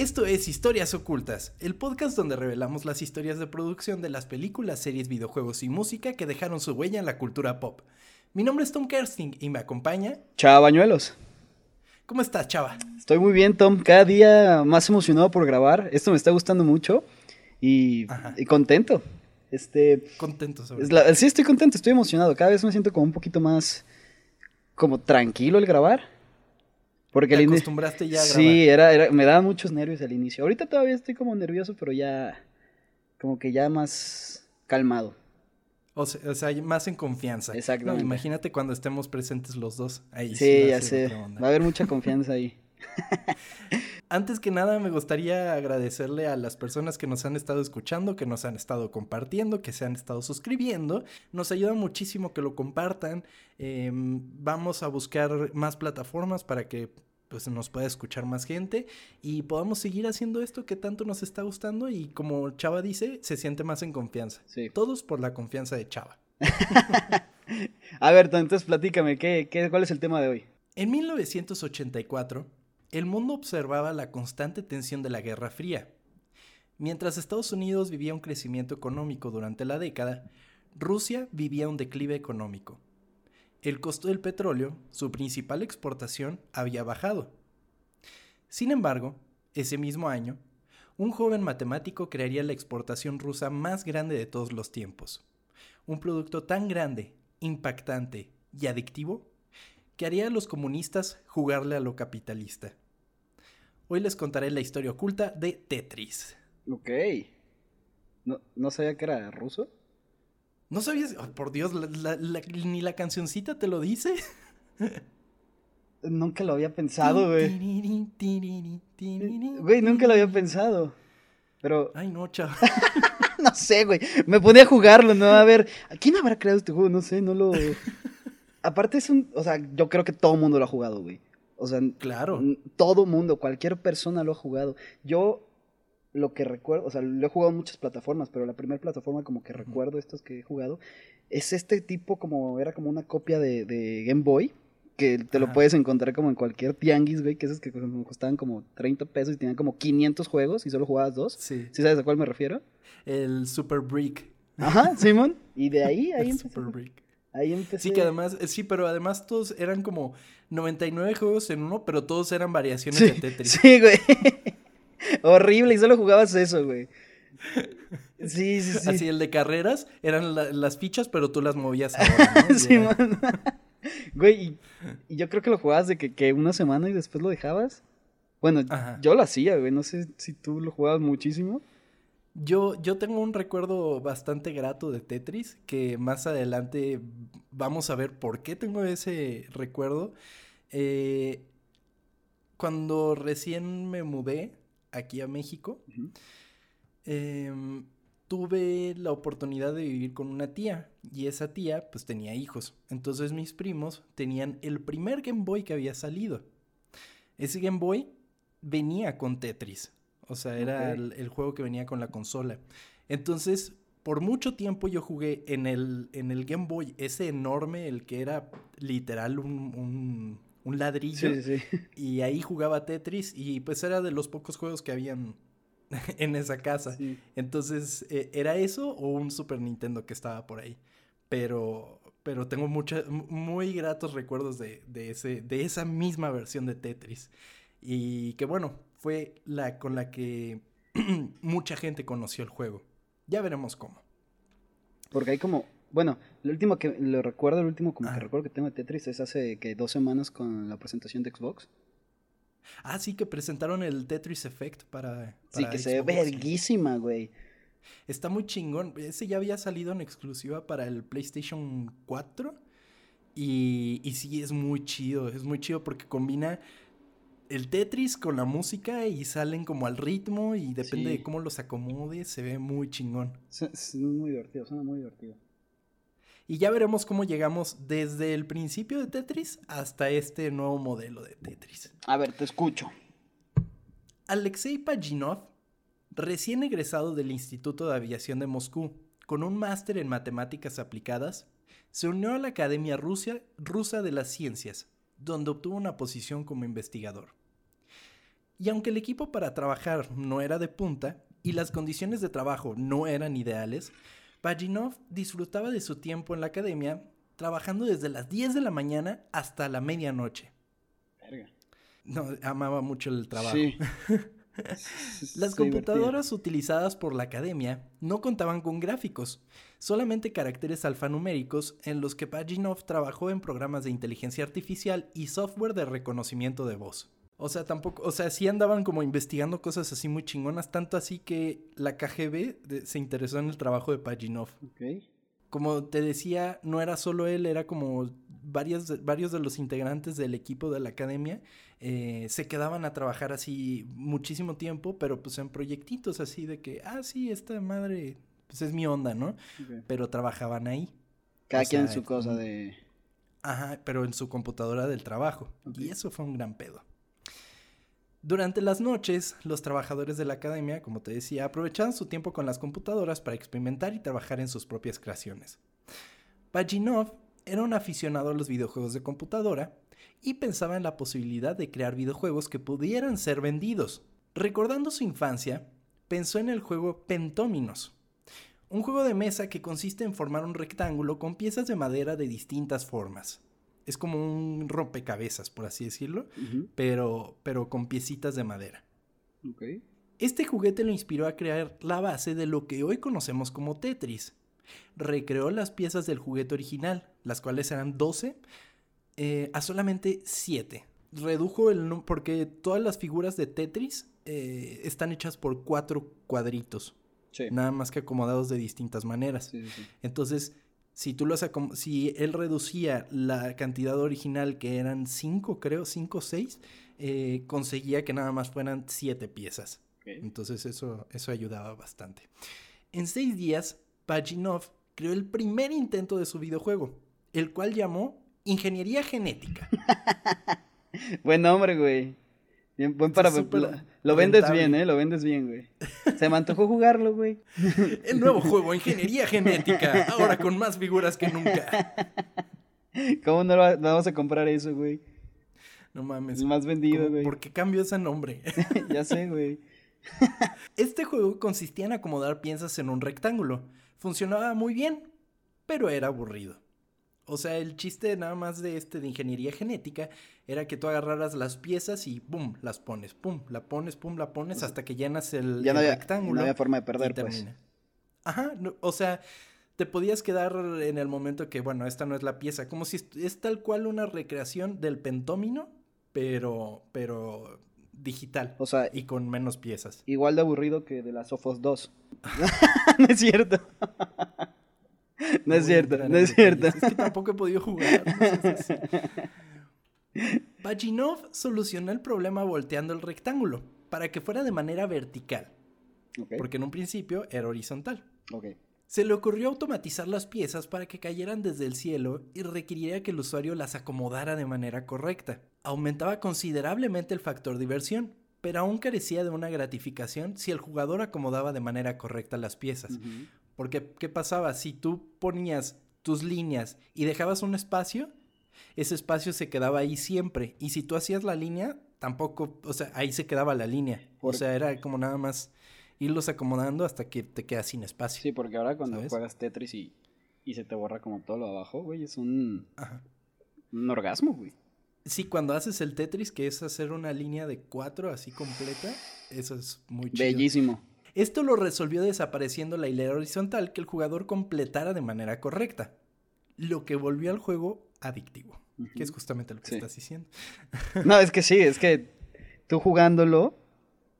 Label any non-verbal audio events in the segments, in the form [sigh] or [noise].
Esto es Historias Ocultas, el podcast donde revelamos las historias de producción de las películas, series, videojuegos y música que dejaron su huella en la cultura pop. Mi nombre es Tom Kersting y me acompaña. Chava Bañuelos. ¿Cómo estás, Chava? Estoy muy bien, Tom. Cada día más emocionado por grabar. Esto me está gustando mucho y, y contento. Este, contento sobre Sí, estoy contento, estoy emocionado. Cada vez me siento como un poquito más como tranquilo el grabar. Porque ¿Te acostumbraste ya a grabar? Sí, era, era, me daban muchos nervios al inicio. Ahorita todavía estoy como nervioso, pero ya como que ya más calmado. O sea, más en confianza. Exactamente. imagínate cuando estemos presentes los dos. Ahí sí, ya sé. Va a haber mucha confianza ahí. Antes que nada, me gustaría agradecerle a las personas que nos han estado escuchando, que nos han estado compartiendo, que se han estado suscribiendo. Nos ayuda muchísimo que lo compartan. Em, vamos a buscar más plataformas para que pues nos pueda escuchar más gente y podamos seguir haciendo esto que tanto nos está gustando y como Chava dice, se siente más en confianza. Todos por la confianza de Chava. [laughs] a ver, entonces platícame, ¿qué, qué, cuál es el tema de hoy? En 1984, el mundo observaba la constante tensión de la Guerra Fría. Mientras Estados Unidos vivía un crecimiento económico durante la década, Rusia vivía un declive económico. El costo del petróleo, su principal exportación, había bajado. Sin embargo, ese mismo año, un joven matemático crearía la exportación rusa más grande de todos los tiempos. Un producto tan grande, impactante y adictivo que haría a los comunistas jugarle a lo capitalista. Hoy les contaré la historia oculta de Tetris. Ok. ¿No, ¿no sabía que era ruso? ¿No sabías? por Dios, ni la cancioncita te lo dice. nunca lo había pensado, güey. Güey, nunca lo había pensado. Pero. Ay, no, chao. [laughs] no sé, güey. Me ponía a jugarlo, ¿no? A ver, ¿quién habrá creado este juego? No sé, no lo. [laughs] Aparte es un, o sea, yo creo que todo el mundo lo ha jugado, güey. O sea, claro. Todo mundo, cualquier persona lo ha jugado. Yo lo que recuerdo, o sea, lo he jugado en muchas plataformas, pero la primera plataforma como que recuerdo estos que he jugado es este tipo como era como una copia de, de Game Boy que te lo puedes encontrar como en cualquier tianguis, güey, que esos que costaban como 30 pesos y tenían como 500 juegos y solo jugabas dos. Sí. ¿Sí sabes a cuál me refiero? El Super Brick. Ajá, Simón. [laughs] Y de ahí, ahí empecé. Super Brick. Ahí empecé. Sí, que además, eh, sí, pero además todos eran como 99 juegos en uno, pero todos eran variaciones de Tetris. Sí, güey. [laughs] Horrible, y solo jugabas eso, güey. Sí, sí, sí. Así, el de carreras eran las fichas, pero tú las movías ahora, [laughs] ¿no? sí, man. [laughs] Güey, y, yo creo que lo jugabas de que, una semana y después lo dejabas. Bueno, yo lo hacía, güey. No sé si tú lo jugabas muchísimo. Yo, yo tengo un recuerdo bastante grato de Tetris, que más adelante vamos a ver por qué tengo ese recuerdo. Eh, cuando recién me mudé aquí a México, em, tuve la oportunidad de vivir con una tía y esa tía pues tenía hijos. Entonces mis primos tenían el primer Game Boy que había salido. Ese Game Boy venía con Tetris. O sea, era el, juego que venía con la consola. Entonces, por mucho tiempo yo jugué en el, en el Game Boy, ese enorme, el que era literal un, un, ladrillo. Sí, sí. Y ahí jugaba Tetris y pues era de los pocos juegos que habían [laughs] en esa casa. Entonces, eh, ¿era eso o un Super Nintendo que estaba por ahí? Pero, pero tengo muchos, muy gratos recuerdos de, de, ese, de esa misma versión de Tetris. Y que bueno, fue la con la que [clears throat] mucha gente conoció el juego. Ya veremos cómo. Porque hay como, bueno, lo último que lo recuerdo, el último como que recuerdo que tengo de Tetris es hace que dos semanas con la presentación de Xbox. Ah, sí, que presentaron el Tetris Effect para. sí, que se ve verguísima, güey. Está muy chingón. Ese ya había salido en exclusiva para el PlayStation 4. Y, y sí, es muy chido. Es muy chido porque combina el Tetris con la música y salen como al ritmo y depende de cómo los acomode, se ve muy chingón. Es muy divertido, suena muy divertido. Y ya veremos cómo llegamos desde el principio de Tetris hasta este nuevo modelo de Tetris. A ver, te escucho. Alexei Pajinov, recién egresado del Instituto de Aviación de Moscú, con un máster en matemáticas aplicadas, se unió a la Academia Rusa de las Ciencias, donde obtuvo una posición como investigador. Y aunque el equipo para trabajar no era de punta y las condiciones de trabajo no eran ideales, Pajinov disfrutaba de su tiempo en la academia trabajando desde las 10 de la mañana hasta la medianoche. Verga. No, amaba mucho el trabajo. Sí. [laughs] Las computadoras utilizadas por la academia no contaban con gráficos, solamente caracteres alfanuméricos en los que Pajinov trabajó en programas de inteligencia artificial y software de reconocimiento de voz. O sea, tampoco, o sea, sí andaban como investigando cosas así muy chingonas, tanto así que la KGB de- se interesó en el trabajo de Pajinov. divertido. Ok. Como te decía, no era solo él, era como varios, de- varios de los integrantes del equipo de la academia eh, se quedaban a trabajar así muchísimo tiempo, pero pues en proyectitos así de que, ah, sí, esta madre, pues es mi onda, ¿no? Pero trabajaban ahí. Cada O quien en su cosa de. Ajá, pero en su computadora del trabajo. Y eso fue un gran pedo. Durante las noches, los trabajadores de la academia, como te decía, aprovechaban su tiempo con las computadoras para experimentar y trabajar en sus propias creaciones. Pajinov era un aficionado a los videojuegos de computadora y pensaba en la posibilidad de crear videojuegos que pudieran ser vendidos. Recordando su infancia, pensó en el juego Pentóminos, un juego de mesa que consiste en formar un rectángulo con piezas de madera de distintas formas. Es como un rompecabezas, por así decirlo, pero, pero con piecitas de madera. Este juguete lo inspiró a crear la base de lo que hoy conocemos como Tetris. Recreó las piezas del juguete original, las cuales eran 12, eh, a solamente 7. Redujo el número, porque todas las figuras de Tetris eh, están hechas por cuatro cuadritos, Sí. nada más que acomodados de distintas maneras. Sí, sí, sí. Entonces, si tú acom- si él reducía la cantidad original, que eran 5, creo, 5 o 6, conseguía que nada más fueran 7 piezas. Entonces eso, eso ayudaba bastante. En seis días, Pajinov creó el primer intento de su videojuego, el cual llamó Ingeniería Genética. [laughs] Buen nombre, güey. Bien, buen para. Lo, vendes rentable. bien, ¿eh? Lo vendes bien, güey. [laughs] Se me antojó jugarlo, güey. El nuevo juego, Ingeniería Genética, ahora con más figuras que nunca. [laughs] ¿Cómo no va- vamos a comprar eso, güey? No mames. El más vendido, ¿cómo- güey. ¿Por qué cambió ese nombre? [laughs] ya sé, güey. Este juego consistía en acomodar piezas en un rectángulo. Funcionaba muy bien, pero era aburrido. O sea, el chiste nada más de este de ingeniería genética era que tú agarraras las piezas y pum, las pones, pum, la pones, pum, la pones hasta que llenas el, Ya no el había, rectángulo. no había forma de perder, pues. Ajá, no, o sea, te podías quedar en el momento que, bueno, esta no es la pieza, como si es tal cual una recreación del pentómino, pero, pero digital O sea, y con menos piezas. igual de aburrido que de las Sofos 2. [laughs] no es cierto. [laughs] [laughs] no es cierto, no es cierto. Es que tampoco he podido jugar. no [laughs] solucionó el problema volteando el rectángulo para que fuera de manera vertical, porque en un principio era horizontal. Se le ocurrió automatizar las piezas para que cayeran desde el cielo y requeriría que el usuario las acomodara de manera correcta. Aumentaba considerablemente el factor diversión, pero aún carecía de una gratificación si el jugador acomodaba de manera correcta las piezas. Porque, ¿qué pasaba? Si tú ponías tus líneas y dejabas un espacio, ese espacio se quedaba ahí siempre. Y si tú hacías la línea, tampoco, o sea, ahí se quedaba la línea. O sea, era como nada más irlos acomodando hasta que te quedas sin espacio. Sí, porque ahora cuando ¿Sabes? juegas Tetris y, y se te borra como todo lo de abajo, güey, es un, Ajá. un orgasmo, güey. Sí, cuando haces el Tetris, que es hacer una línea de cuatro así completa, eso es muy chido. Bellísimo. Esto lo resolvió desapareciendo la hilera horizontal que el jugador completara de manera correcta, lo que volvió al juego adictivo, que es justamente lo que Sí. estás diciendo. [laughs] No, es que sí, es que tú jugándolo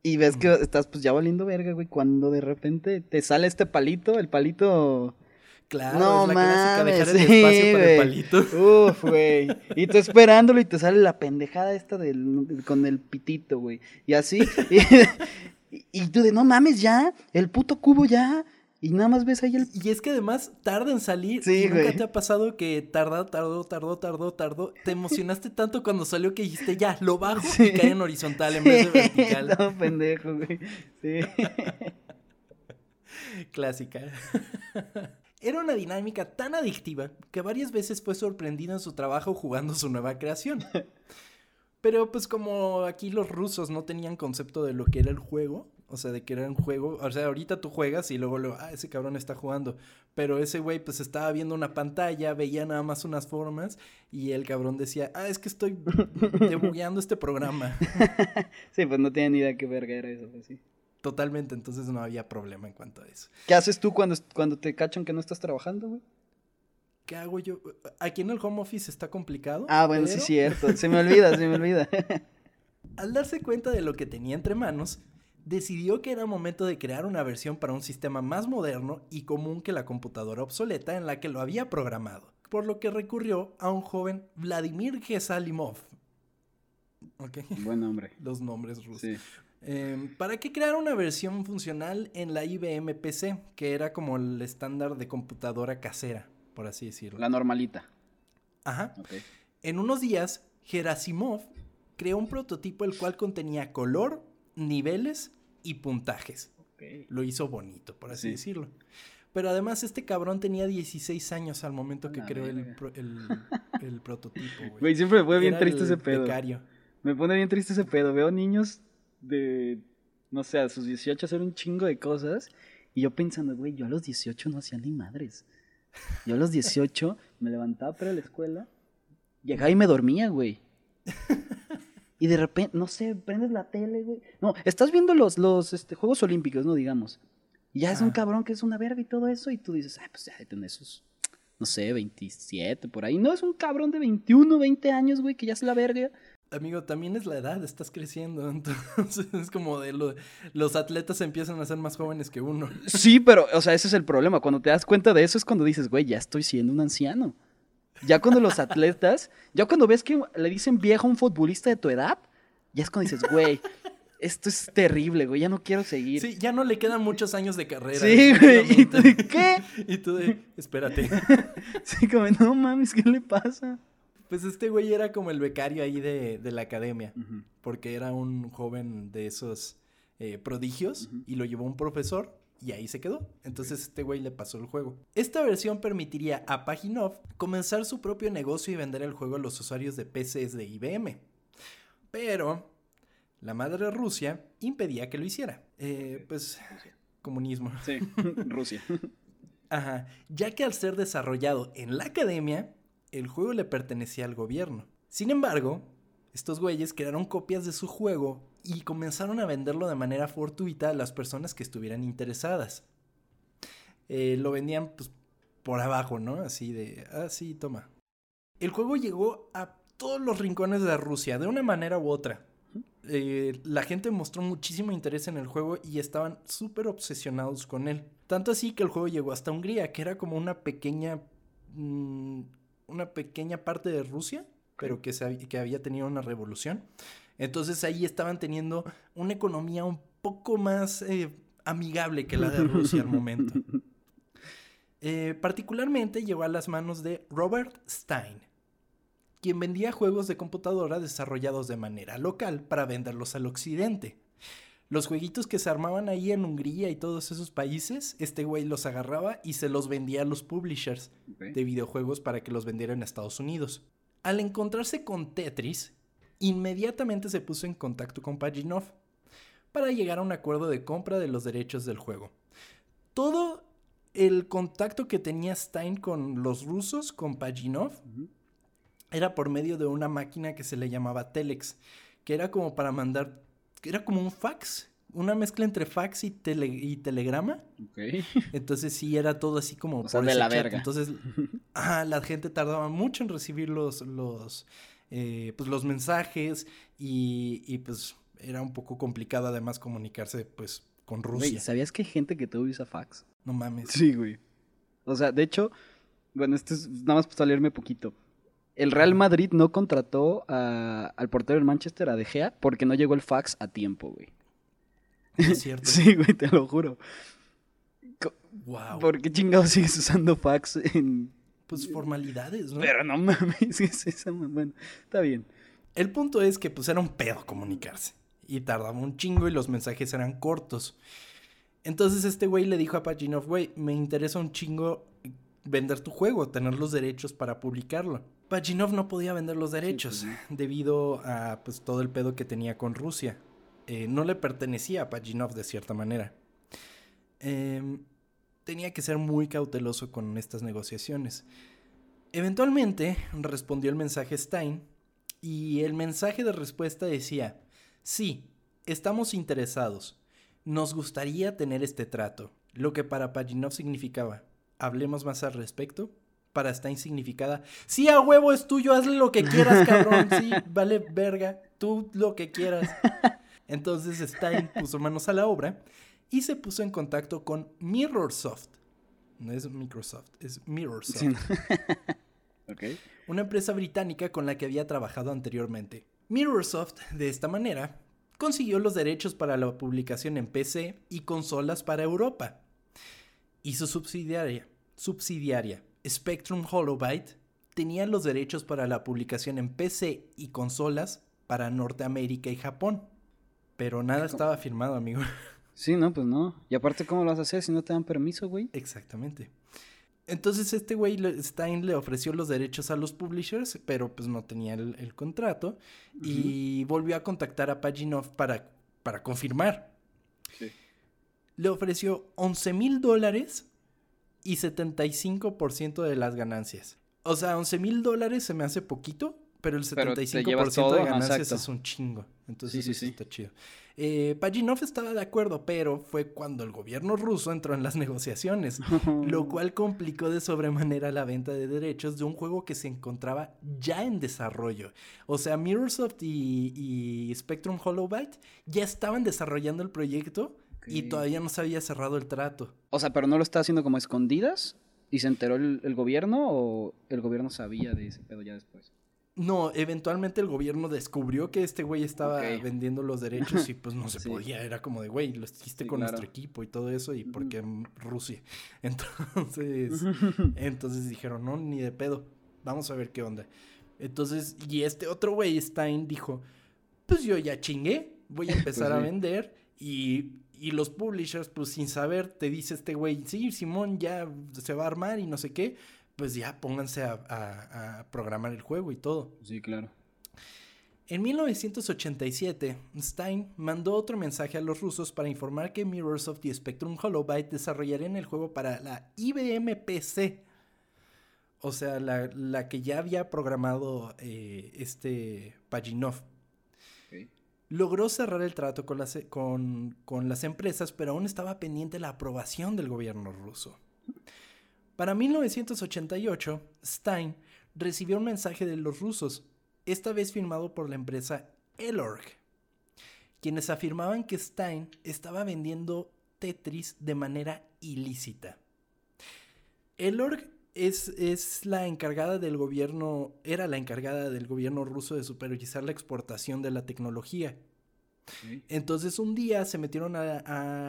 y ves que estás pues ya valiendo verga, güey, cuando de repente te sale este palito, el palito... Claro, no es la clásica mames, dejar el [laughs] sí, espacio para el palito. Uf, [laughs] güey. Y tú esperándolo y te sale la pendejada esta del, con el pitito, güey. Y así. Y, y tú de, no mames, ya. El puto cubo ya. Y nada más ves ahí el... Y es que además tarda en salir. Sí, y nunca güey. te ha pasado que tarda, tardó, tardó, tardó, tardó. Te emocionaste tanto cuando salió que dijiste ya, lo bajo Sí. y cae en horizontal en vez de [laughs] vertical. no, pendejo, güey. Sí. [laughs] Clásica. [laughs] Era una dinámica tan adictiva que varias veces fue sorprendido en su trabajo jugando su nueva creación. Pero pues como aquí los rusos no tenían concepto de lo que era el juego, o sea, de que era un juego, o sea, ahorita tú juegas y luego, luego ah, ese cabrón está jugando, pero ese güey pues estaba viendo una pantalla, veía nada más unas formas y el cabrón decía, ah, es que estoy debugueando este programa. [laughs] sí, pues no tenía ni idea qué verga era eso, pues sí. Totalmente, entonces no había problema en cuanto a eso. ¿Qué haces tú cuando, cuando te cachan que no estás trabajando, güey? ¿Qué hago yo? Aquí en el home office está complicado. Ah, bueno, sí es cierto. Se me olvida, se me olvida. [laughs] Al darse cuenta de lo que tenía entre manos, decidió que era momento de crear una versión para un sistema más moderno y común que la computadora obsoleta en la que lo había programado, por lo que recurrió a un joven Vladimir Gesalimov. Okay. Buen nombre. [laughs] Los nombres rusos. Sí. Em, para que creara una versión funcional en la IBM PC, que era como el estándar de computadora casera, por así decirlo. La normalita. Ajá. En unos días, Gerasimov creó un prototipo el cual contenía color, niveles y puntajes. Lo hizo bonito, por así decirlo. Pero además este cabrón tenía 16 años al momento que creó el, [laughs] el, prototipo, güey. siempre me pone bien triste ese pedo. Me pone bien triste ese pedo. Veo niños de, no sé, a sus 18 hacer un chingo de cosas. Y yo pensando, güey, yo a los 18 no hacía ni madres. Yo a los 18 me levantaba para la escuela, llegaba y me dormía, güey. Y de repente, no sé, prendes la tele, güey. No, estás viendo los, los este, Juegos Olímpicos, ¿no? Digamos. Y ya es un cabrón que es una verga y todo eso. Y tú dices, ay, pues ya de esos, no sé, 27 por ahí. No, es un cabrón de 21, 20 años, güey, que ya es la verga. Amigo, también es la edad, estás creciendo. [laughs] Entonces es como de lo, los atletas empiezan a ser más jóvenes que uno. Sí, pero, o sea, ese es el problema. Cuando te das cuenta de eso es cuando dices, güey, ya estoy siendo un anciano. Ya cuando los atletas, ya cuando ves que le dicen viejo a un futbolista de tu edad, ya es cuando dices, güey, esto es terrible, güey, ya no quiero seguir. Sí, ya no le quedan muchos años de carrera. Sí, güey, ¿y tú de qué? [laughs] y tú de, espérate. [laughs] sí, como, no mames, ¿qué le pasa? Pues este güey era como el becario ahí de, la academia, porque era un joven de esos eh, prodigios y lo llevó un profesor y ahí se quedó. Entonces este güey le pasó el juego. Esta versión permitiría a Paginov comenzar su propio negocio y vender el juego a los usuarios de PCs de IBM. Pero la madre Rusia impedía que lo hiciera. Eh, pues comunismo. Sí, [laughs] Rusia. Ajá, ya que al ser desarrollado en la academia, el juego le pertenecía al gobierno. Sin embargo, estos güeyes crearon copias de su juego y comenzaron a venderlo de manera fortuita a las personas que estuvieran interesadas. Eh, lo vendían pues, por abajo, ¿no? Así de, ah, sí, toma. El juego llegó a todos los rincones de Rusia, de una manera u otra. Eh, la gente mostró muchísimo interés en el juego y estaban súper obsesionados con él. Tanto así que el juego llegó hasta Hungría, que era como una pequeña. Mm, una pequeña parte de Rusia, pero que, se, que había tenido una revolución. Entonces ahí estaban teniendo una economía un poco más eh, amigable que la de Rusia al momento. [laughs] Eh, particularmente llegó a las manos de Robert Stein, quien vendía juegos de computadora desarrollados de manera local para venderlos al occidente. Los jueguitos que se armaban ahí en Hungría y todos esos países, este güey los agarraba y se los vendía a los publishers de videojuegos para que los vendieran en Estados Unidos. Al encontrarse con Tetris, inmediatamente se puso en contacto con Paginov para llegar a un acuerdo de compra de los derechos del juego. Todo el contacto que tenía Stein con los rusos, con Paginov, era por medio de una máquina que se le llamaba Telex, que era como para mandar, era como un fax, una mezcla entre fax y, y telegrama. Entonces sí era todo así como... O de la verga. Entonces la gente tardaba mucho en recibir los, los eh, pues los mensajes y, pues era un poco complicado además comunicarse pues con Rusia. ¿sabías que hay gente que todavía usa fax? No mames. Sí, güey. O sea, de hecho, bueno, esto es nada más para salirme poquito. El Real Madrid no contrató al portero del Manchester, a De Gea, porque no llegó el fax a tiempo, güey. Es [laughs] cierto. sí, güey, te lo juro. Wow. ¿Por qué chingados sigues usando fax en pues formalidades, ¿no? Pero no mames, [laughs] es esa? Bueno, está bien. El punto es que pues era un pedo comunicarse. Y tardaba un chingo y los mensajes eran cortos. Entonces este güey le dijo a Pachinov, güey, me interesa un chingo vender tu juego, tener los derechos para publicarlo. Pajinov no podía vender los derechos debido a pues, todo el pedo que tenía con Rusia. Eh, no le pertenecía a Pajinov de cierta manera. Em, tenía que ser muy cauteloso con estas negociaciones. Eventualmente respondió el mensaje Stein y el mensaje de respuesta decía, sí, estamos interesados, nos gustaría tener este trato, lo que para Pajinov significaba, hablemos más al respecto, para Stein significaba, sí, a huevo es tuyo, hazle lo que quieras, [laughs] cabrón, sí, vale verga, tú lo que quieras. Entonces Stein puso manos a la obra y se puso en contacto con Mirrorsoft. No es Microsoft, es Mirrorsoft. [laughs] Una empresa británica con la que había trabajado anteriormente. Mirrorsoft, de esta manera, consiguió los derechos para la publicación en PC y consolas para Europa. Y su subsidiaria, subsidiaria Spectrum Holobyte, tenía los derechos para la publicación en PC y consolas para Norteamérica y Japón. Pero nada estaba firmado, amigo. [laughs] Sí, no, pues no. Y aparte, ¿cómo lo vas a hacer si no te dan permiso, güey? Exactamente. Entonces este güey Stein le ofreció los derechos a los publishers, pero pues no tenía el, contrato. Y volvió a contactar a Paginov para, para confirmar. Sí. Le ofreció 11 mil dólares y 75% de las ganancias. O sea, 11 mil dólares se me hace poquito, pero el 75% de ganancias es un chingo. Entonces sí, sí, está chido. Eh, Pajinov estaba de acuerdo, pero fue cuando el gobierno ruso entró en las [laughs] negociaciones, lo [laughs] cual complicó de sobremanera la venta de derechos de un juego que se encontraba ya en desarrollo. O sea, Mirrorsoft y, y Spectrum Holobyte ya estaban desarrollando el proyecto y todavía no se había cerrado el trato. O sea, pero no lo está haciendo como escondidas y se enteró el gobierno o el gobierno sabía de ese pedo ya después. No, eventualmente el gobierno descubrió que este güey estaba vendiendo los derechos y pues no se [laughs] podía. Era como de, güey, lo hiciste con nuestro equipo y todo eso y porque Rusia. [laughs] Entonces, [laughs] entonces dijeron, no, ni de pedo. Vamos a ver qué onda. Entonces, y este otro güey, Stein, dijo, pues yo ya chingué, voy a pues empezar a vender y, y los publishers, pues sin saber, te dice este güey, sí, Simón ya se va a armar y no sé qué pues ya pónganse a, programar el juego y todo. Sí, claro. En 1987, Stein mandó otro mensaje a los rusos para informar que Mirrorsoft y Spectrum Holobyte desarrollarían el juego para la IBM PC. O sea, la, que ya había programado eh, este Paginov. Logró cerrar el trato con las, empresas, pero aún estaba pendiente la aprobación del gobierno ruso. Para 1988, Stein recibió un mensaje de los rusos, esta vez firmado por la empresa Elorg, quienes afirmaban que Stein estaba vendiendo Tetris de manera ilícita. Elorg es, es, la encargada del gobierno, era la encargada del gobierno ruso de supervisar la exportación de la tecnología. Entonces un día se metieron a,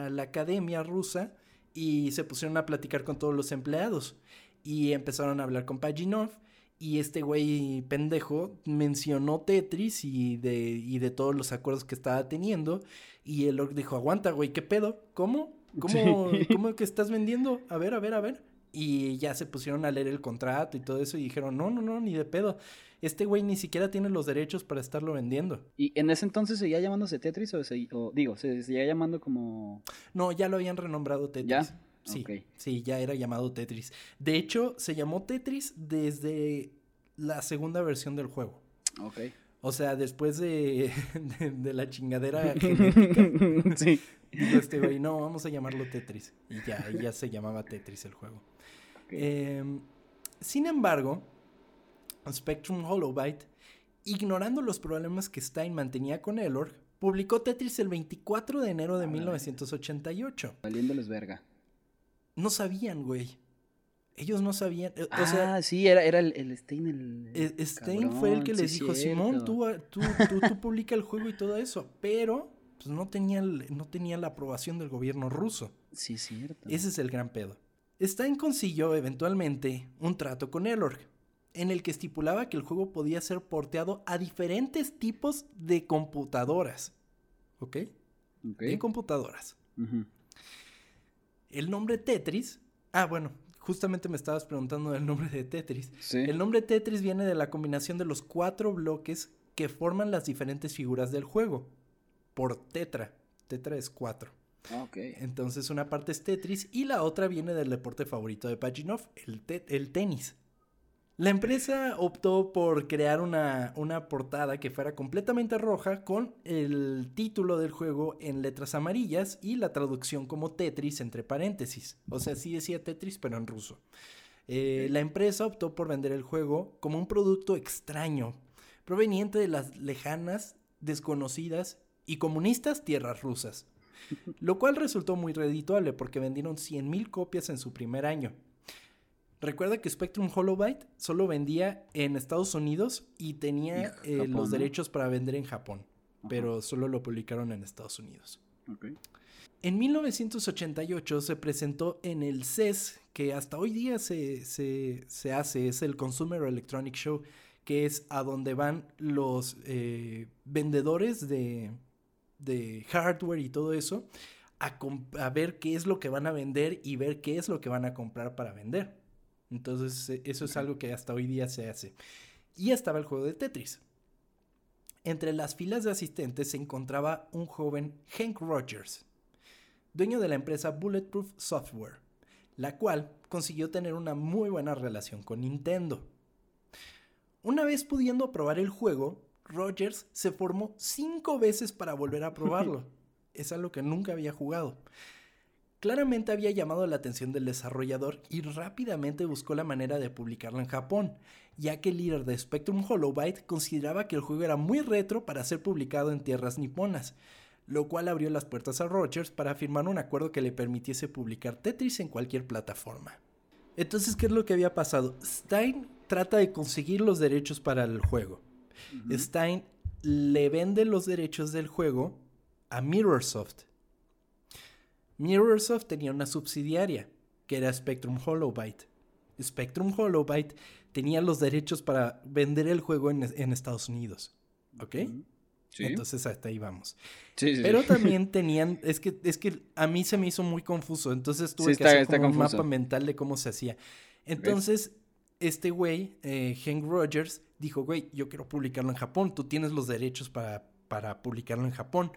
a la academia rusa y se pusieron a platicar con todos los empleados y empezaron a hablar con Paginov y este güey pendejo mencionó Tetris y de, y de todos los acuerdos que estaba teniendo y el orc dijo, aguanta güey, ¿qué pedo? ¿Cómo? ¿Cómo, ¿Cómo que estás vendiendo? A ver, a ver, a ver. Y ya se pusieron a leer el contrato y todo eso y dijeron, no, no, no, ni de pedo. Este güey ni siquiera tiene los derechos para estarlo vendiendo. ¿Y en ese entonces seguía llamándose Tetris o, se, digo, se seguía llamando como... No, ya lo habían renombrado Tetris. ¿Ya? Sí, sí, ya era llamado Tetris. De hecho, se llamó Tetris desde la segunda versión del juego. Ok. O sea, después de, [laughs] de, la chingadera [laughs] genética. sí. este güey, no, vamos a llamarlo Tetris. Y ya, ya se llamaba Tetris el juego. Em, sin embargo, Spectrum Holobyte, ignorando los problemas que Stein mantenía con Elorg, publicó Tetris el 24 de enero de 1988. Valiéndoles verga. No sabían, güey. Ellos no sabían. Eh, ah, sí, era, era el, Stein el. E, Stein fue el que les dijo: Simón, tú, tú, tú, publica el juego y todo eso. Pero, pues no tenía, no tenía la aprobación del gobierno ruso. Sí, cierto. Ese es el gran pedo. Stein consiguió eventualmente un trato con Elorg, en el que estipulaba que el juego podía ser porteado a diferentes tipos de computadoras. ¿Ok? okay. De computadoras. El nombre Tetris. Ah, bueno, justamente me estabas preguntando del nombre de Tetris. El nombre Tetris viene de la combinación de los cuatro bloques que forman las diferentes figuras del juego. Por tetra. Tetra es cuatro. Ah, Entonces una parte es Tetris y la otra viene del deporte favorito de Pajinov, el, el tenis. La empresa optó por crear una, una, portada que fuera completamente roja con el título del juego en letras amarillas y la traducción como Tetris entre paréntesis. O sea, sí decía Tetris pero en ruso. Eh, la empresa optó por vender el juego como un producto extraño, proveniente de las lejanas, desconocidas y comunistas tierras rusas. [laughs] Lo cual resultó muy redituable porque vendieron 100.000 copias en su primer año. Recuerda que Spectrum Holobyte solo vendía en Estados Unidos y tenía eh, los derechos para vender en Japón, pero solo lo publicaron en Estados Unidos. En 1988 se presentó en el CES, que hasta hoy día se, se, hace, es el Consumer Electronic Show, que es a donde van los eh, vendedores de, de hardware y todo eso a, ver qué es lo que van a vender y ver qué es lo que van a comprar para vender. Entonces e, eso es algo que hasta hoy día se hace. Y estaba el juego de Tetris. Entre las filas de asistentes se encontraba un joven Hank Rogers, dueño de la empresa Bulletproof Software, la cual consiguió tener una muy buena relación con Nintendo. Una vez pudiendo probar el juego, Rogers se formó cinco veces para volver a probarlo. [laughs] es algo que nunca había jugado. Claramente había llamado la atención del desarrollador y rápidamente buscó la manera de publicarlo en Japón, ya que el líder de Spectrum Holobyte consideraba que el juego era muy retro para ser publicado en tierras niponas, lo cual abrió las puertas a Rogers para firmar un acuerdo que le permitiese publicar Tetris en cualquier plataforma. Entonces, ¿qué es lo que había pasado? Stein trata de conseguir los derechos para el juego. Stein le vende los derechos del juego a Mirrorsoft. Mirrorsoft tenía una subsidiaria, que era Spectrum Holobyte. Spectrum Holobyte tenía los derechos para vender el juego en, Estados Unidos. ¿Ok? Entonces hasta ahí vamos. Pero [laughs] también tenían, es que, es que a mí se me hizo muy confuso, entonces tuve que hacer como un mapa mental de cómo se hacía. Entonces, este güey, eh, Hank Rogers, dijo, güey, yo quiero publicarlo en Japón, tú tienes los derechos para, para publicarlo en Japón.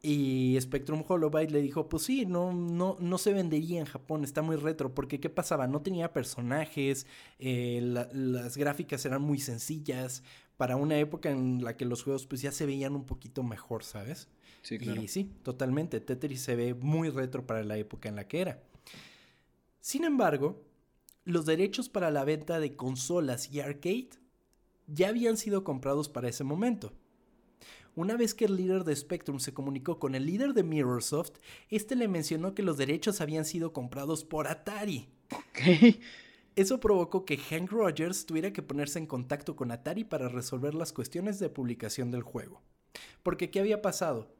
Y Spectrum Holobyte le dijo, pues sí, no, no, no se vendería en Japón, está muy retro, porque ¿qué pasaba? No tenía personajes, eh, las gráficas eran muy sencillas, para una época en la que los juegos pues ya se veían un poquito mejor, ¿sabes? Sí, claro. Y sí, totalmente, Tetris se ve muy retro para la época en la que era. Sin embargo, los derechos para la venta de consolas y arcade ya habían sido comprados para ese momento. Una vez que el líder de Spectrum se comunicó con el líder de Mirrorsoft, este le mencionó que los derechos habían sido comprados por Atari. Eso provocó que Hank Rogers tuviera que ponerse en contacto con Atari para resolver las cuestiones de publicación del juego. Porque, ¿qué había pasado?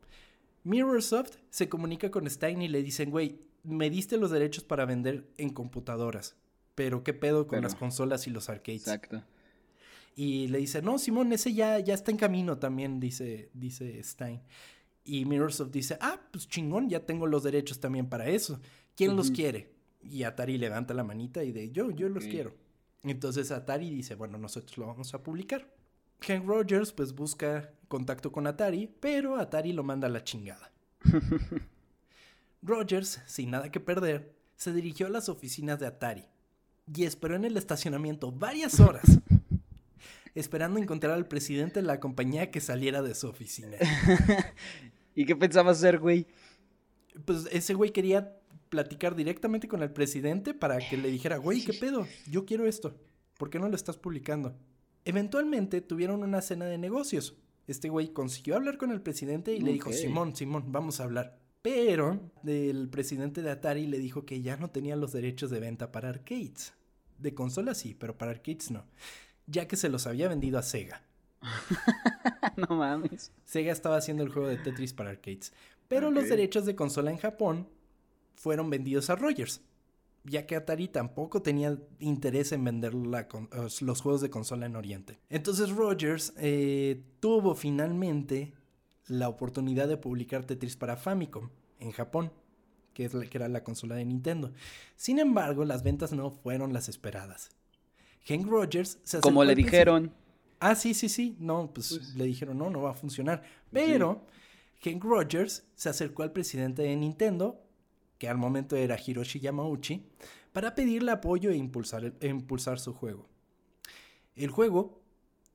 Mirrorsoft se comunica con Stein y le dicen, güey, me diste los derechos para vender en computadoras pero ¿qué pedo con las consolas y los arcades? Exacto. Y le dice, no, Simón, ese ya, ya está en camino también, dice, dice Stein. Y Mirrorsoft dice, ah, pues chingón, ya tengo los derechos también para eso. ¿Quién los quiere? Y Atari levanta la manita y de, yo, yo los quiero. Entonces Atari dice, bueno, nosotros lo vamos a publicar. Hank Rogers pues busca contacto con Atari, pero Atari lo manda a la chingada. [laughs] Rogers, sin nada que perder, se dirigió a las oficinas de Atari y esperó en el estacionamiento varias horas, [laughs] esperando encontrar al presidente de la compañía que saliera de su oficina. [laughs] ¿Y qué pensaba hacer, güey? Pues ese güey quería platicar directamente con el presidente para que le dijera, güey, ¿qué pedo? Yo quiero esto. ¿Por qué no lo estás publicando? Eventualmente tuvieron una cena de negocios. Este güey consiguió hablar con el presidente y le dijo, Simón, Simón, vamos a hablar. Pero el presidente de Atari le dijo que ya no tenía los derechos de venta para arcades. De consolas sí, pero para arcades no. Ya que se los había vendido a Sega. [laughs] no mames. Sega estaba haciendo el juego de Tetris para arcades. Pero los derechos de consola en Japón fueron vendidos a Rogers. Ya que Atari tampoco tenía interés en vender los juegos de consola en Oriente. Entonces Rogers eh, tuvo finalmente la oportunidad de publicar Tetris para Famicom en Japón. que, es la, que era la consola de Nintendo. Sin embargo, las ventas no fueron las esperadas. Hank Rogers se Como le dijeron. Ah, sí, sí, sí. No, pues, pues, le dijeron, no, no va a funcionar. Pero Hank Rogers se acercó al presidente de Nintendo, que al momento era Hiroshi Yamauchi, para pedirle apoyo e impulsar, e impulsar su juego. El juego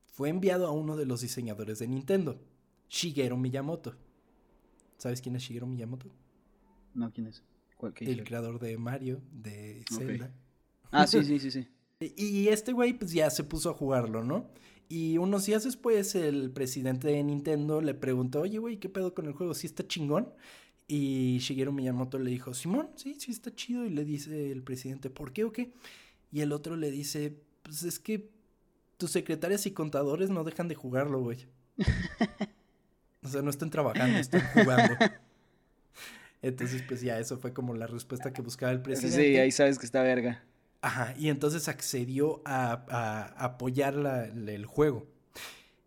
fue enviado a uno de los diseñadores de Nintendo, Shigeru Miyamoto. ¿Sabes quién es Shigeru Miyamoto? No, ¿quién es? el creador de Mario, de Zelda. Ah, sí, sí, sí, sí. Y este güey pues ya se puso a jugarlo, ¿no? Y unos días después el presidente de Nintendo le preguntó, oye güey, ¿qué pedo con el juego? ¿Sí está chingón? Y Shigeru Miyamoto le dijo, Simón, sí, sí está chido. Y le dice el presidente, ¿por qué o qué? Y el otro le dice, pues es que tus secretarias y contadores no dejan de jugarlo, güey. o sea, no están trabajando, están jugando. [laughs] Entonces, pues ya, eso fue como la respuesta que buscaba el presidente. Sí, ahí sabes que está verga. Ajá, y entonces accedió a, apoyar el juego.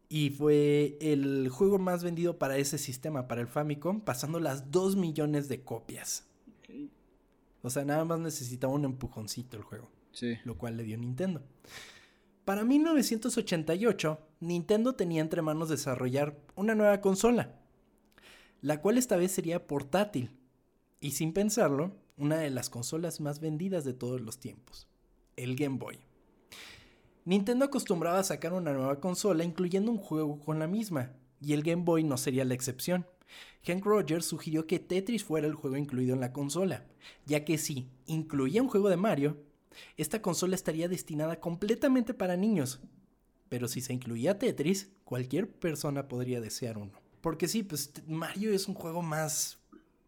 Y fue el juego más vendido para ese sistema, para el Famicom, pasando las 2 millones de copias. O sea, nada más necesitaba un empujoncito el juego. Sí. Lo cual le dio Nintendo. Para 1988, Nintendo tenía entre manos desarrollar una nueva consola, la cual esta vez sería portátil. Y sin pensarlo, una de las consolas más vendidas de todos los tiempos, el Game Boy. Nintendo acostumbraba a sacar una nueva consola incluyendo un juego con la misma, y el Game Boy no sería la excepción. Hank Rogers sugirió que Tetris fuera el juego incluido en la consola, ya que si incluía un juego de Mario, esta consola estaría destinada completamente para niños. Pero si se incluía Tetris, cualquier persona podría desear uno. Porque sí, pues Mario es un juego más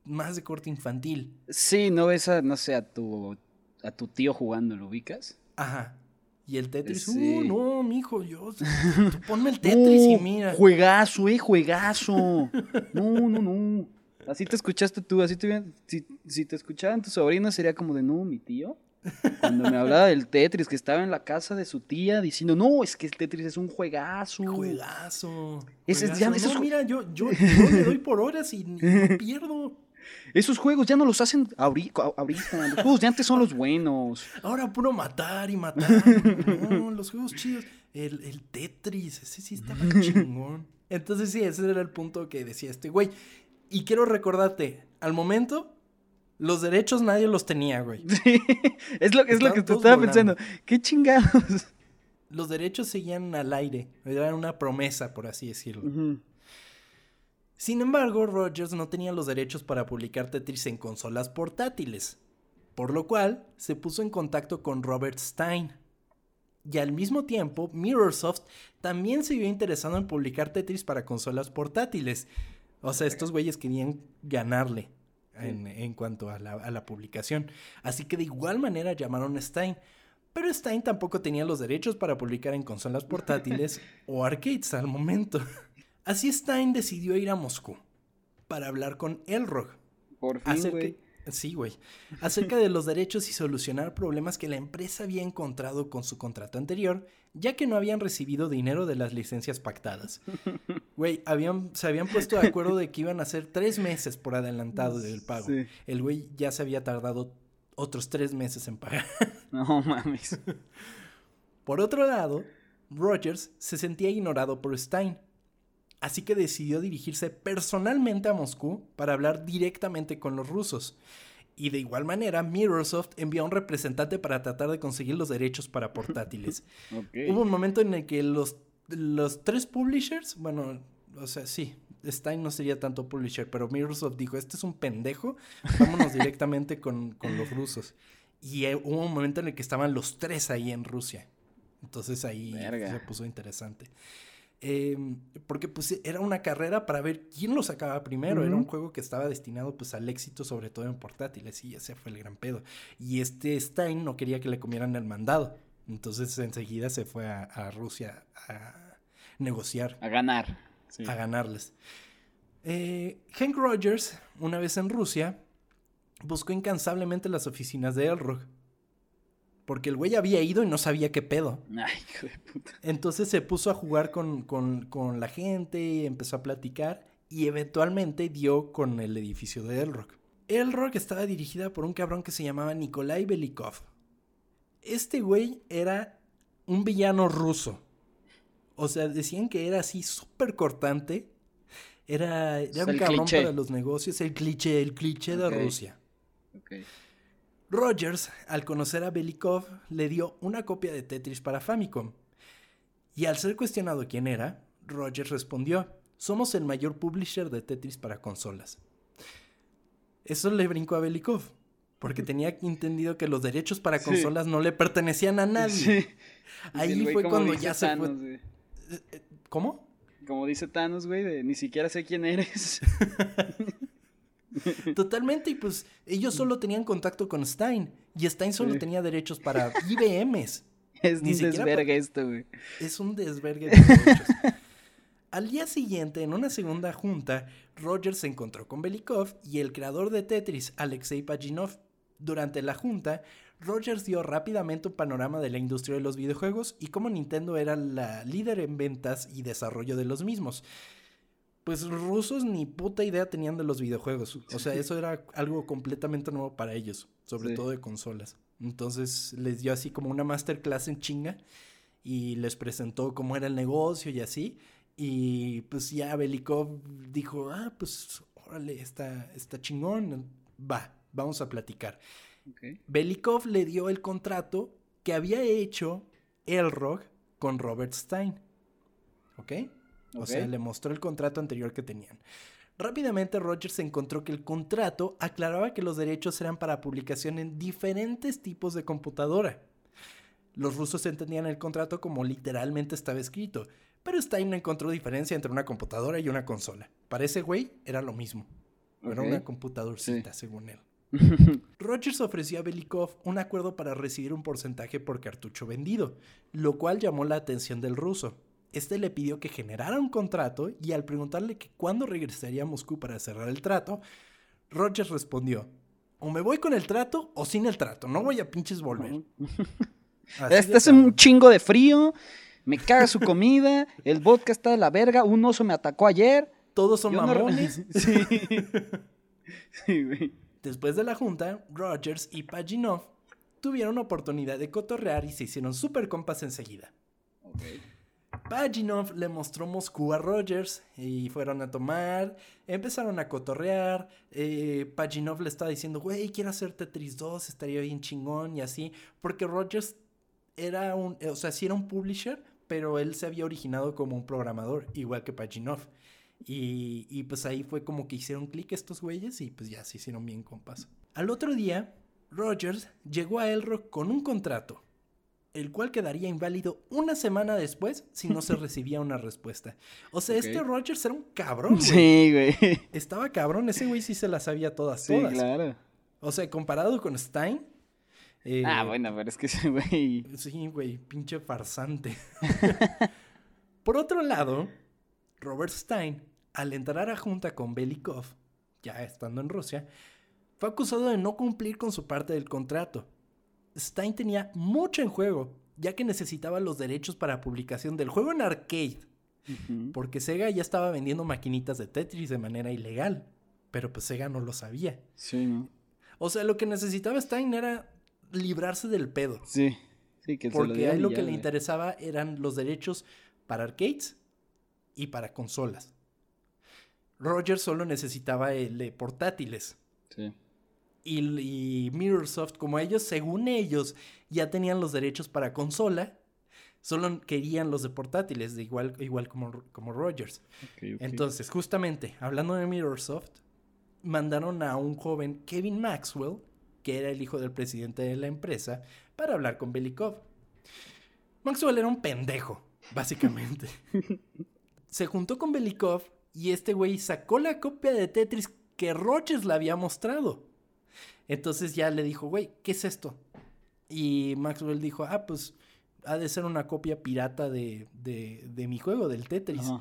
más de corte infantil. Sí, no ves a, no sé, a tu, a tu tío jugando, ¿lo ubicas? Ajá. Y el Tetris, uh, no, mijo, yo, [laughs] ponme el Tetris y mira. Juegazo, eh, juegazo. no, no, no. Así te escuchaste tú, así te si, si te escuchaban tus sobrinos sería como de, no, mi tío. Cuando me hablaba del Tetris, que estaba en la casa de su tía diciendo, no, es que el Tetris es un juegazo. Juegazo. Ese, Ya, no, mira, yo, yo, yo, le doy por horas y [laughs] no pierdo. Esos juegos ya no los hacen ahorita. Los [laughs] juegos de antes son los buenos. Ahora puro matar y matar. [laughs] No, los juegos chidos. El, el Tetris, ese sí estaba [laughs] chingón. Entonces sí, ese era el punto que decía este güey. Y quiero recordarte, al momento, los derechos nadie los tenía, güey. Sí, es lo, es lo que te estaba pensando. ¿Qué chingados? Los derechos seguían al aire. Era una promesa, por así decirlo. Sin embargo, Rogers no tenía los derechos para publicar Tetris en consolas portátiles, por lo cual se puso en contacto con Robert Stein. Y al mismo tiempo, Mirrorsoft también se vio interesado en publicar Tetris para consolas portátiles. O sea, estos güeyes querían ganarle en, cuanto a la, a la, publicación. Así que de igual manera llamaron a Stein. Pero Stein tampoco tenía los derechos para publicar en consolas portátiles [laughs] o arcades al momento. Así Stein decidió ir a Moscú para hablar con Elrog. Por fin, güey. Sí, güey. Acerca de los derechos y solucionar problemas que la empresa había encontrado con su contrato anterior, ya que no habían recibido dinero de las licencias pactadas. Güey, habían, se habían puesto de acuerdo de que iban a hacer tres meses por adelantado del pago. El güey ya se había tardado otros tres meses en pagar. No mames. Por otro lado, Rogers se sentía ignorado por Stein así que decidió dirigirse personalmente a Moscú para hablar directamente con los rusos. Y de igual manera, Mirrorsoft envió a un representante para tratar de conseguir los derechos para portátiles. [laughs] Hubo un momento en el que los, los tres publishers, bueno, o sea, sí, Stein no sería tanto publisher, pero Mirrorsoft dijo, este es un pendejo, vámonos [laughs] directamente con, con, los rusos. Y eh, hubo un momento en el que estaban los tres ahí en Rusia. Entonces ahí se puso interesante. Em, porque pues era una carrera para ver quién lo sacaba primero. Era un juego que estaba destinado pues al éxito, sobre todo en portátiles, y ese fue el gran pedo. Y este Stein no quería que le comieran el mandado. Entonces enseguida se fue a, Rusia a negociar. A ganar. A ganarles. Eh, Hank Rogers, una vez en Rusia, buscó incansablemente las oficinas de Elrog porque el güey había ido y no sabía qué pedo. Ay, hijo de puta. Entonces se puso a jugar con, con, la gente, empezó a platicar y eventualmente dio con el edificio de Elrock. El rock estaba dirigida por un cabrón que se llamaba Nikolai Belikov. Este güey era un villano ruso. O sea, decían que era así súper cortante. Era, era un cabrón para los negocios, el cliché, el cliché de Rusia. Rogers, al conocer a Belikov, le dio una copia de Tetris para Famicom. Y al ser cuestionado quién era, Rogers respondió, somos el mayor publisher de Tetris para consolas. Eso le brincó a Belikov, porque tenía entendido que los derechos para consolas no le pertenecían a nadie. Ahí fue cuando ya se fue. Eh, eh, ¿Cómo? Como dice Thanos, güey, de ni siquiera sé quién eres. [laughs] [laughs] Totalmente, y pues ellos solo tenían contacto con Stein. Y Stein solo tenía derechos para [laughs] IBMs. Es un desvergue esto, güey. Es un desvergue de derechos. [laughs] Al día siguiente, en una segunda junta, Rogers se encontró con Belikov y el creador de Tetris, Alexei Pajinov. Durante la junta, Rogers dio rápidamente un panorama de la industria de los videojuegos y cómo Nintendo era la líder en ventas y desarrollo de los mismos pues rusos ni puta idea tenían de los videojuegos. O sea, eso era algo completamente nuevo para ellos, sobre todo de consolas. Entonces les dio así como una masterclass en chinga y les presentó cómo era el negocio y así. Y pues ya Belikov dijo, ah, pues órale, está, está chingón, va, vamos a platicar. Belikov le dio el contrato que había hecho Elrog con Robert Stein. ¿Ok? O sea, le mostró el contrato anterior que tenían. Rápidamente Rogers encontró que el contrato aclaraba que los derechos eran para publicación en diferentes tipos de computadora. Los rusos entendían el contrato como literalmente estaba escrito, pero Stein encontró diferencia entre una computadora y una consola. Para ese güey era lo mismo. Era una computadorcita, según él. [laughs] Rogers ofreció a Belikov un acuerdo para recibir un porcentaje por cartucho vendido, lo cual llamó la atención del ruso. Este le pidió que generara un contrato y al preguntarle que cuándo regresaría a Moscú para cerrar el trato, Rogers respondió, o me voy con el trato o sin el trato, no voy a pinches volver. [laughs] este es un chingo de frío, me caga su comida, el vodka está de la verga, un oso me atacó ayer. Todos son mamones. [laughs] sí. [laughs] Después de la junta, Rogers y Paginov tuvieron oportunidad de cotorrear y se hicieron súper compas enseguida. Okay. Paginov le mostró Moscú a Rogers y fueron a tomar, empezaron a cotorrear. Eh, le estaba diciendo, güey, quiero hacer Tetris 2, estaría bien chingón y así. Porque Rogers era un, o sea, sí era un publisher, pero él se había originado como un programador, igual que Paginov. Y, y pues ahí fue como que hicieron clic estos güeyes y pues ya se hicieron bien compas. Al otro día, Rogers llegó a Elrock con un contrato el cual quedaría inválido una semana después si no se [laughs] recibía una respuesta. O sea, este Rogers era un cabrón, güey. Sí, güey. Estaba cabrón, ese güey sí se las sabía todas, sí, claro. O sea, comparado con Stein. Eh, ah, bueno, pero es que ese güey. Sí, güey, pinche farsante. [laughs] [laughs] Por otro lado, Robert Stein, al entrar a junta con Belikov, ya estando en Rusia, fue acusado de no cumplir con su parte del contrato Stein tenía mucho en juego, ya que necesitaba los derechos para publicación del juego en arcade. Porque Sega ya estaba vendiendo maquinitas de Tetris de manera ilegal. Pero pues Sega no lo sabía. Sí, ¿no? O sea, lo que necesitaba Stein era librarse del pedo. Sí. Sí, que Porque a él lo que le interesaba eran los derechos para arcades y para consolas. Roger solo necesitaba el de portátiles. Sí y, Mirrorsoft, como ellos, según ellos, ya tenían los derechos para consola, solo querían los de portátiles, de igual, igual como, como Rogers. Entonces, justamente, hablando de Mirrorsoft, mandaron a un joven Kevin Maxwell, que era el hijo del presidente de la empresa, para hablar con Belikov. Maxwell era un pendejo, básicamente. [laughs] Se juntó con Belikov y este güey sacó la copia de Tetris que Rogers le había mostrado. Entonces ya le dijo, güey, ¿qué es esto? Y Maxwell dijo, ah, pues ha de ser una copia pirata de, de, mi juego, del Tetris.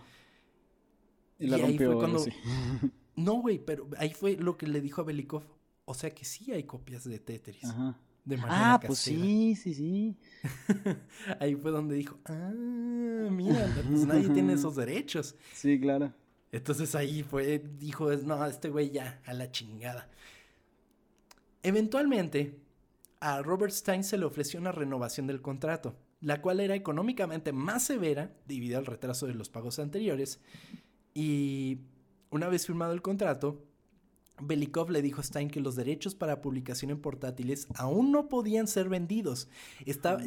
Y, ahí fue cuando... [laughs] No, güey, pero ahí fue lo que le dijo a Belikov. O sea que sí hay copias de Tetris. Ajá. De manera ah, pues sí, sí, sí. [laughs] ahí fue donde dijo, ah, mira, pues nadie tiene esos [laughs] derechos. Sí, claro. Entonces ahí fue, dijo, no, este güey ya, a la chingada. Eventualmente, a Robert Stein se le ofreció una renovación del contrato, la cual era económicamente más severa debido al retraso de los pagos anteriores. Y una vez firmado el contrato, Belikov le dijo a Stein que los derechos para publicación en portátiles aún no podían ser vendidos. Estaba,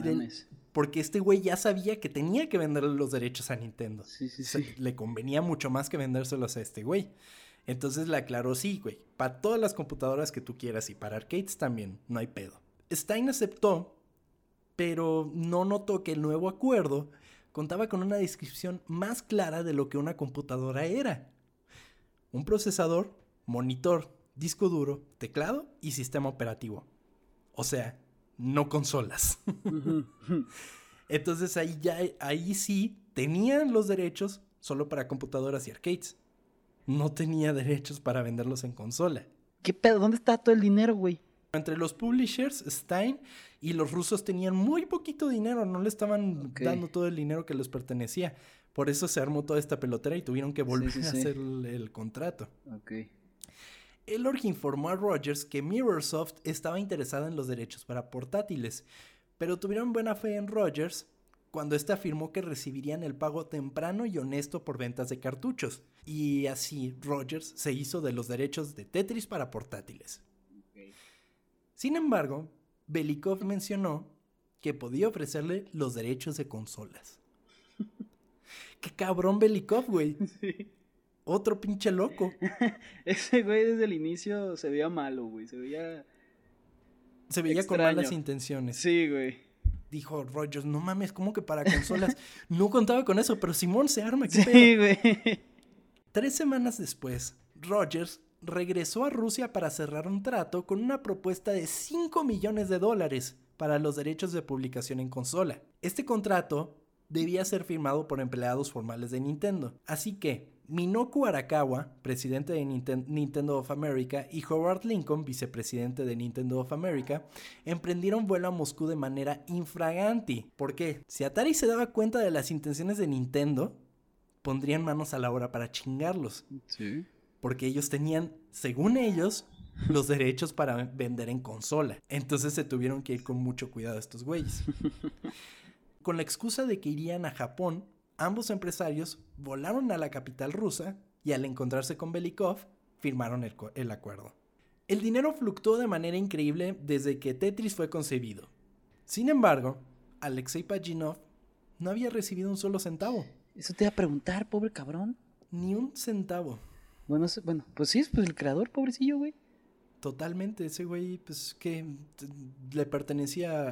porque este güey ya sabía que tenía que venderle los derechos a Nintendo. Sí, sí, sí. le convenía mucho más que vendérselos a este güey. Entonces le aclaró, sí, güey, para todas las computadoras que tú quieras y para arcades también, no hay pedo. Stein aceptó, pero no notó que el nuevo acuerdo contaba con una descripción más clara de lo que una computadora era. Un procesador, monitor, disco duro, teclado y sistema operativo. O sea, no consolas. [laughs] Entonces ahí ya ahí sí tenían los derechos solo para computadoras y arcades. No tenía derechos para venderlos en consola. ¿Qué pedo? ¿Dónde está todo el dinero, güey? Entre los publishers, Stein y los rusos tenían muy poquito dinero, no le estaban dando todo el dinero que les pertenecía. Por eso se armó toda esta pelotera y tuvieron que volver a hacer el, contrato. Ok. Elorg informó a Rogers que Mirrorsoft estaba interesada en los derechos para portátiles, pero tuvieron buena fe en Rogers cuando éste afirmó que recibirían el pago temprano y honesto por ventas de cartuchos. Y así Rogers se hizo de los derechos de Tetris para portátiles. Sin embargo, Belikov mencionó que podía ofrecerle los derechos de consolas. [laughs] Qué cabrón Belikov, güey. Sí. Otro pinche loco. [laughs] Ese güey desde el inicio se veía malo, güey. Se veía. Se veía con malas intenciones. Sí, güey. Dijo Rogers, no mames, ¿cómo que para consolas? [laughs] no contaba con eso, pero Simón se arma. ¿qué sí, güey. Tres semanas después, Rogers regresó a Rusia para cerrar un trato con una propuesta de 5 millones de dólares para los derechos de publicación en consola. Este contrato debía ser firmado por empleados formales de Nintendo. Así que Minoku Arakawa, presidente de Nintendo of America, y Howard Lincoln, vicepresidente de Nintendo of America, emprendieron vuelo a Moscú de manera infraganti. ¿Por qué? Si Atari se daba cuenta de las intenciones de Nintendo, pondrían manos a la obra para chingarlos. Sí. Porque ellos tenían, según ellos, los derechos para vender en consola. Entonces se tuvieron que ir con mucho cuidado estos güeyes. [laughs] con la excusa de que irían a Japón, ambos empresarios volaron a la capital rusa y al encontrarse con Belikov, firmaron el, acuerdo. El dinero fluctuó de manera increíble desde que Tetris fue concebido. Sin embargo, Alexei Pajinov no había recibido un solo centavo. Eso te iba a preguntar, pobre cabrón. Ni un centavo. Bueno, bueno, pues sí, es pues el creador, pobrecillo, güey. Totalmente, ese güey, pues que le pertenecía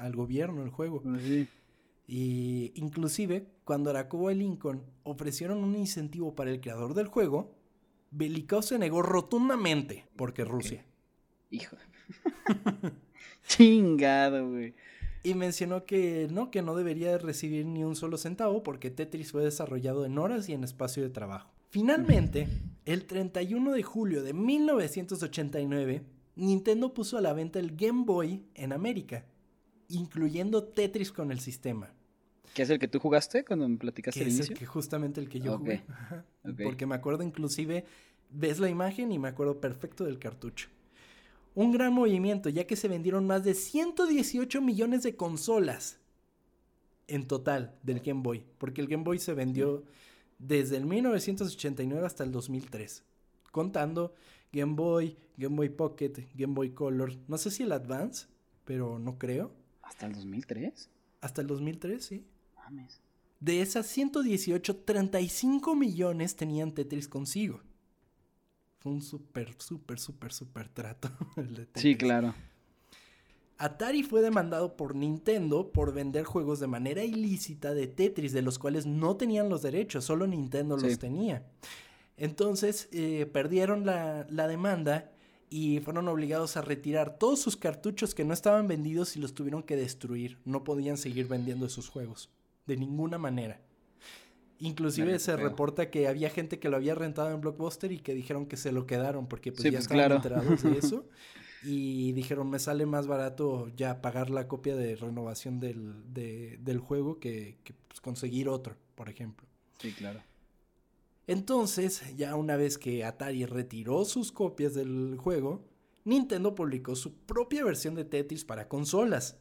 al gobierno el juego. Pues sí. Y inclusive, cuando Arakobo y Lincoln ofrecieron un incentivo para el creador del juego, Belikov se negó rotundamente porque Rusia. Hijo. [laughs] Chingado, güey. Y mencionó que no, que no debería recibir ni un solo centavo porque Tetris fue desarrollado en horas y en espacio de trabajo. Finalmente, el 31 de julio de 1989, Nintendo puso a la venta el Game Boy en América, incluyendo Tetris con el sistema. ¿Qué es el que tú jugaste cuando me platicaste el inicio? Es que justamente el que yo jugué. [laughs] Porque me acuerdo inclusive, ves la imagen y me acuerdo perfecto del cartucho. Un gran movimiento, ya que se vendieron más de 118 millones de consolas en total del Game Boy. Porque el Game Boy se vendió desde el 1989 hasta el 2003. Contando Game Boy, Game Boy Pocket, Game Boy Color. No sé si el Advance, pero no creo. ¿Hasta el 2003? Hasta el 2003, sí. De esas 118, 35 millones tenían Tetris consigo. Fue un súper, súper, súper, súper trato. [laughs] Sí, claro. Atari fue demandado por Nintendo por vender juegos de manera ilícita de Tetris, de los cuales no tenían los derechos, solo Nintendo los tenía. Entonces eh, perdieron la, la demanda y fueron obligados a retirar todos sus cartuchos que no estaban vendidos y los tuvieron que destruir. No podían seguir vendiendo esos juegos de ninguna manera. Inclusive se reporta que había gente que lo había rentado en Blockbuster y que dijeron que se lo quedaron porque pues, ya pues, estaban enterados de [laughs] eso. y dijeron, me sale más barato ya pagar la copia de renovación del, del juego que, pues, conseguir otro, por ejemplo. Sí, claro. Entonces, ya una vez que Atari retiró sus copias del juego, Nintendo publicó su propia versión de Tetris para consolas,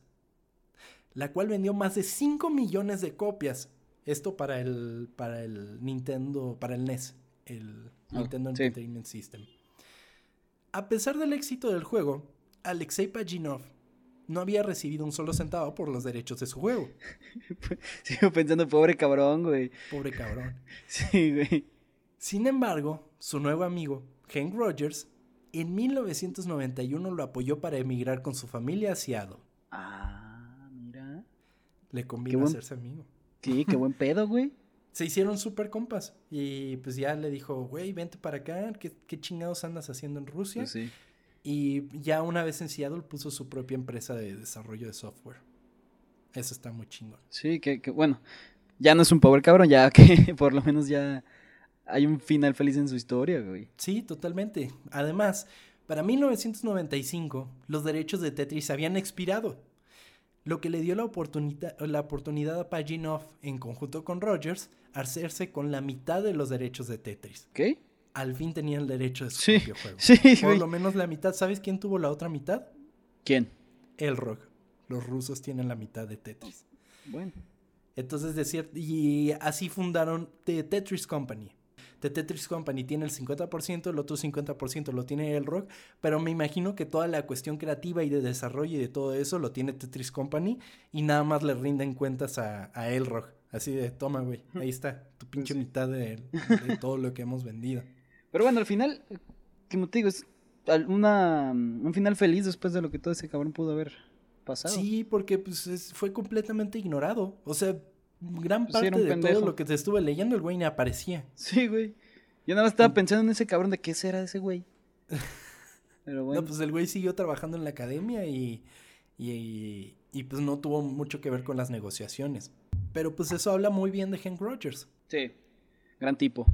la cual vendió más de 5 millones de copias. Esto para el, para el Nintendo, para el NES, el Ah, Nintendo sí. Entertainment System. A pesar del éxito del juego, Alexei Pajinov no había recibido un solo centavo por los derechos de su juego. [laughs] Sigo pensando, pobre cabrón, güey. Pobre cabrón. [laughs] Sí, güey. Sin embargo, su nuevo amigo, Hank Rogers, en 1991 lo apoyó para emigrar con su familia a Seattle. Ah. Le convino buen- hacerse amigo. Sí, qué buen pedo, güey. Se hicieron súper compas. Y pues ya le dijo, güey, vente para acá. ¿Qué, qué chingados andas haciendo en Rusia? Pues sí. Y ya una vez en Seattle puso su propia empresa de desarrollo de software. Eso está muy chingón. Sí, que, que bueno. Ya no es un pobre cabrón, ya que [laughs] por lo menos ya hay un final feliz en su historia, güey. Sí, totalmente. Además, para 1995, los derechos de Tetris habían expirado, lo que le dio la oportunidad, la oportunidad a Paginov, en conjunto con Rogers, a hacerse con la mitad de los derechos de Tetris. ¿Qué? Al fin tenían el derecho de su Sí, propio juego. sí, Por güey. lo menos la mitad. ¿Sabes quién tuvo la otra mitad? ¿Quién? El Rock. Los rusos tienen la mitad de Tetris. Bueno. Entonces, de cier- y así fundaron The Tetris Company. The Tetris Company tiene el 50%, el otro 50% lo tiene el rock, pero me imagino que toda la cuestión creativa y de desarrollo y de todo eso lo tiene Tetris Company y nada más le rinden cuentas a, a el rock. Así de, toma, güey, ahí está, tu pinche sí. mitad de, de [laughs] todo lo que hemos vendido. Pero bueno, al final, como te digo, es una, un final feliz después de lo que todo ese cabrón pudo haber pasado. Sí, porque pues es- fue completamente ignorado. O sea, gran Pues sí, parte de todo lo que te estuve leyendo, el güey ni aparecía. Sí, güey. Yo nada más estaba pensando en ese cabrón de qué será ese güey. [laughs] Pero bueno. No, pues el güey siguió trabajando en la academia y, y, y, pues no tuvo mucho que ver con las negociaciones. Pero pues eso habla muy bien de Hank Rogers. Sí. Gran tipo.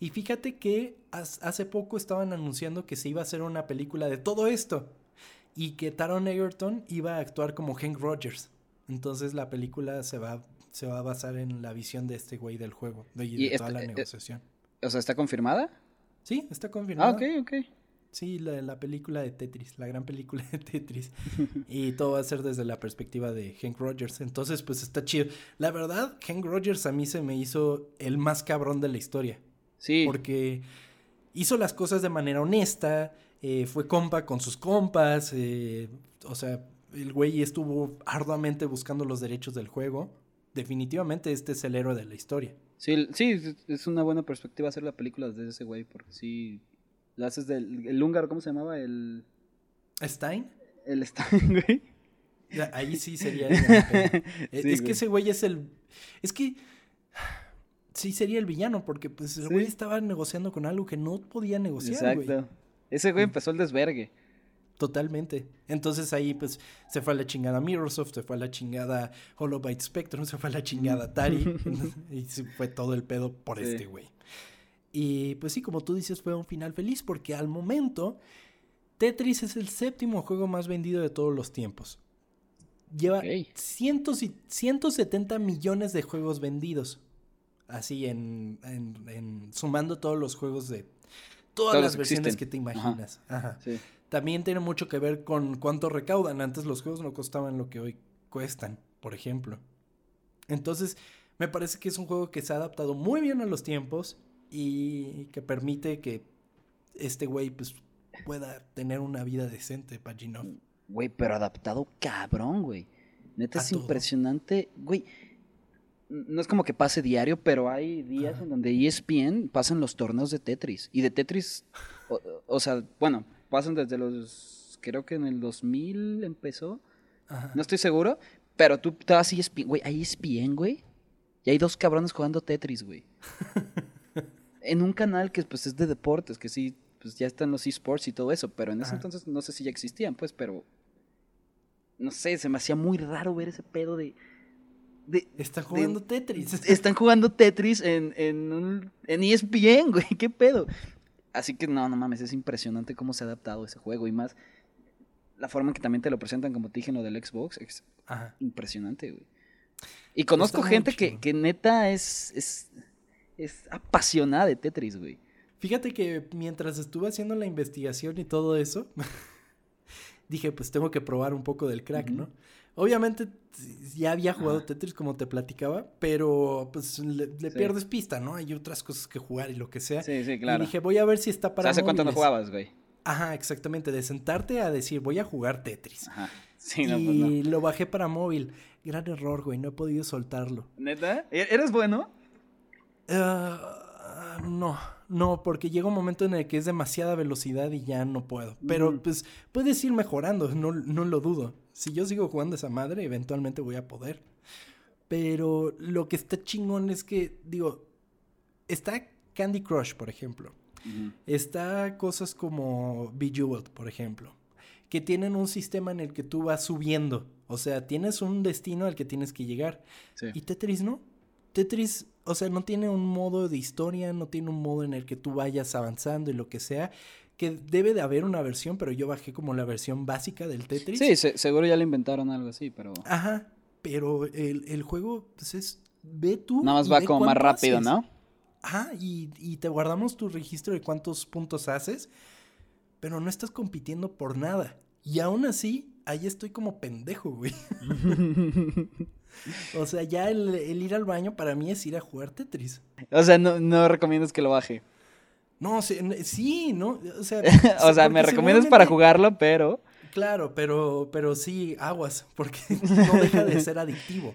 Y fíjate que hace poco estaban anunciando que se iba a hacer una película de todo esto. Y que Taron Egerton iba a actuar como Hank Rogers. Entonces la película se va, se va a basar en la visión de este güey del juego. De, Y de toda la eh, negociación. O sea, ¿está confirmada? Sí, está confirmado. Ah, ok, ok. Sí, la, la película de Tetris, la gran película de Tetris. [laughs] y todo va a ser desde la perspectiva de Hank Rogers. Entonces, pues está chido. La verdad, Hank Rogers a mí se me hizo el más cabrón de la historia. Sí. Porque hizo las cosas de manera honesta, eh, fue compa con sus compas, eh, o sea, el güey estuvo arduamente buscando los derechos del juego. Definitivamente este es el héroe de la historia. Sí, sí, es- una buena perspectiva hacer la película desde ese güey, porque sí. La haces del. El húngaro, ¿cómo se llamaba? El. Stein, El Stein, [laughs] güey. ahí sí sería [laughs] el pedo. Eh, Sí, es que ese güey es el. Es que. Sí sería el villano, porque pues el Sí. güey estaba negociando con algo que no podía negociar, güey. Exacto. Ese güey empezó el desvergue. Totalmente. Entonces ahí pues se fue a la chingada Microsoft, se fue a la chingada Holobyte Spectrum, se fue a la chingada Atari. [laughs] [laughs] y se fue todo el pedo por Sí. este güey. Y pues sí, como tú dices, fue un final feliz porque al momento Tetris es el séptimo juego más vendido de todos los tiempos. Lleva cientos y 170 millones de juegos vendidos. Así en, en- en- sumando todos los juegos de todas Todos las versiones existen. que te Ajá. imaginas. Ajá. Sí. También tiene mucho que ver con cuánto recaudan. Antes los juegos no costaban lo que hoy cuestan, por ejemplo. Entonces, me parece que es un juego que se ha adaptado muy bien a los tiempos y que permite que este güey pues pueda tener una vida decente, Paginov. Güey, pero adaptado cabrón, güey. Neta A es todo. impresionante. Güey, no es como que pase diario, pero hay días Ajá. en donde ESPN pasan los torneos de Tetris. Y de Tetris, o, o sea, bueno, pasan desde los, creo que en el 2000 empezó. Ajá. No estoy seguro, pero tú te vas a ESPN, güey, hay ESPN, güey. Y hay dos cabrones jugando Tetris, güey. [laughs] en un canal que pues es de deportes, que sí, pues ya están los esports y todo eso, pero en ese Ajá. entonces no sé si ya existían, pues, pero no sé, se me hacía muy raro ver ese pedo de, de Está jugando Tetris. están jugando Tetris en, en, un- en ESPN, güey, qué pedo. Así que no, no mames, es impresionante cómo se ha adaptado ese juego y más la forma en que también te lo presentan, como te dije, en lo del Xbox, es Ajá. impresionante, güey. Y conozco gente que, que neta es, es, es apasionada de Tetris, güey. Fíjate que mientras estuve haciendo la investigación y todo eso, [laughs] dije, pues tengo que probar un poco del crack, ¿no? Obviamente ya había jugado Tetris como te platicaba, pero pues le, pierdes pista, ¿no? Hay otras cosas que jugar y lo que sea. Sí, sí, claro. Y dije, voy a ver si está para ¿Hace cuánto no jugabas, güey? Ajá, exactamente, de sentarte a decir, voy a jugar Tetris. Ajá. Sí, no, y pues no. lo bajé para móvil. Gran error, güey, no he podido soltarlo. ¿Neta? ¿E-, ¿Eres bueno? Ah, no, no, porque llega un momento en el que es demasiada velocidad y ya no puedo. Pero pues puedes ir mejorando, no, no lo dudo. Si yo sigo jugando esa madre, eventualmente voy a poder. Pero lo que está chingón es que, digo, está Candy Crush, por ejemplo. Está cosas como Bejeweled, por ejemplo, que tienen un sistema en el que tú vas subiendo. O sea, tienes un destino al que tienes que llegar. Y Tetris no. Tetris, o sea, no tiene un modo de historia, no tiene un modo en el que tú vayas avanzando y lo que sea. Que debe de haber una versión, pero yo bajé como la versión básica del Tetris. Sí, seguro ya le inventaron algo así, pero. Ajá, pero el, juego, pues es. Ve tú. Nada más va como más rápido, ¿no? Ajá, y, y te guardamos tu registro de cuántos puntos haces, pero no estás compitiendo por nada. Y aún así, ahí estoy como pendejo, güey. [laughs] [laughs] o sea, ya el, ir al baño para mí es ir a jugar Tetris. O sea, no, no recomiendas que lo baje. No, sí, ¿no? O sea, [laughs] o sea me recomiendas para jugarlo, pero... Claro, pero, pero sí, aguas, [laughs] porque no deja de ser adictivo.